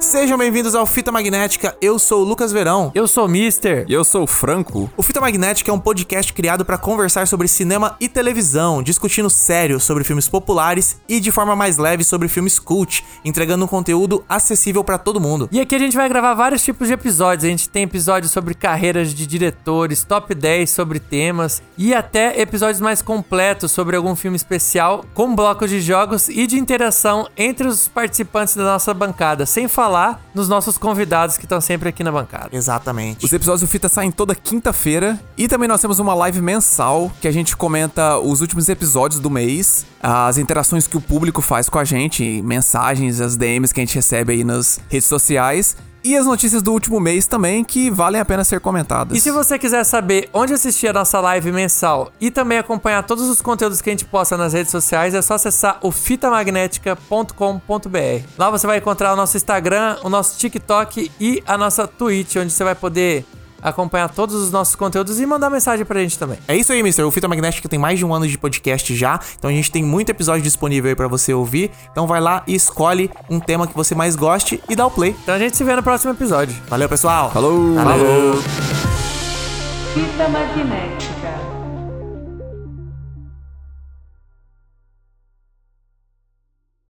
Sejam bem-vindos ao Fita Magnética. Eu sou o Lucas Verão. Eu sou o Mister. E eu sou o Franco. O Fita Magnética é um podcast criado para conversar sobre cinema e televisão, discutindo sério sobre filmes populares e de forma mais leve sobre filmes cult, entregando um conteúdo acessível para todo mundo. E aqui a gente vai gravar vários tipos de episódios. A gente tem episódios sobre carreiras de diretores, top 10 sobre temas e até episódios mais completos sobre algum filme especial, com blocos de jogos e de interação entre os participantes da nossa bancada, sem falar nos nossos convidados que estão sempre aqui na bancada. Exatamente. Os episódios do Fita saem toda quinta-feira. E também nós temos uma live mensal que a gente comenta os últimos episódios do mês, as interações que o público faz com a gente, mensagens, as DMs que a gente recebe aí nas redes sociais. E as notícias do último mês também, que valem a pena ser comentadas. E se você quiser saber onde assistir a nossa live mensal e também acompanhar todos os conteúdos que a gente posta nas redes sociais, é só acessar o fitamagnética.com.br. Lá você vai encontrar o nosso Instagram, o nosso TikTok e a nossa Twitch, onde você vai poder acompanhar todos os nossos conteúdos e mandar mensagem pra gente também. É isso aí, Mister. O Fita Magnética tem mais de um ano de podcast já, então a gente tem muito episódio disponível aí pra você ouvir. Então vai lá e escolhe um tema que você mais goste e dá o play. Então a gente se vê no próximo episódio. Valeu, pessoal. Falou! Falou. Fita magnética.